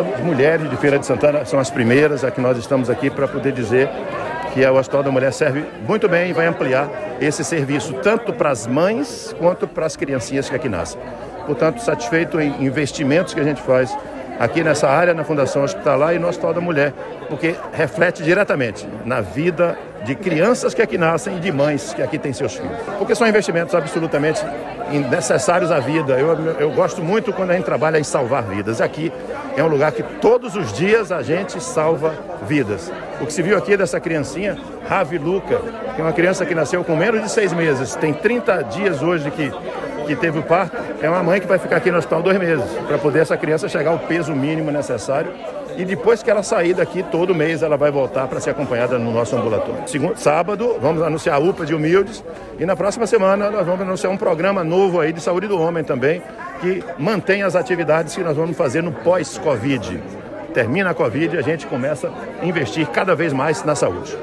As mulheres de Feira de Santana são as primeiras a que nós estamos aqui para poder dizer que o Hospital da Mulher serve muito bem e vai ampliar esse serviço tanto para as mães quanto para as criancinhas que aqui nascem. Portanto, satisfeito em investimentos que a gente faz aqui nessa área, na Fundação Hospitalar e no Hospital da Mulher, porque reflete diretamente na vida de crianças que aqui nascem e de mães que aqui têm seus filhos. Porque são investimentos absolutamente necessários à vida. Eu, eu gosto muito quando a gente trabalha em salvar vidas. Aqui é um lugar que todos os dias a gente salva vidas. O que se viu aqui dessa criancinha, Ravi Luca, que é uma criança que nasceu com menos de seis meses, tem 30 dias hoje que que teve o parto, é uma mãe que vai ficar aqui no hospital dois meses, para poder essa criança chegar ao peso mínimo necessário. E depois que ela sair daqui, todo mês ela vai voltar para ser acompanhada no nosso ambulatório. Segundo, sábado, vamos anunciar a UPA de Humildes. E na próxima semana nós vamos anunciar um programa novo aí de saúde do homem também, que mantém as atividades que nós vamos fazer no pós-Covid. Termina a Covid e a gente começa a investir cada vez mais na saúde.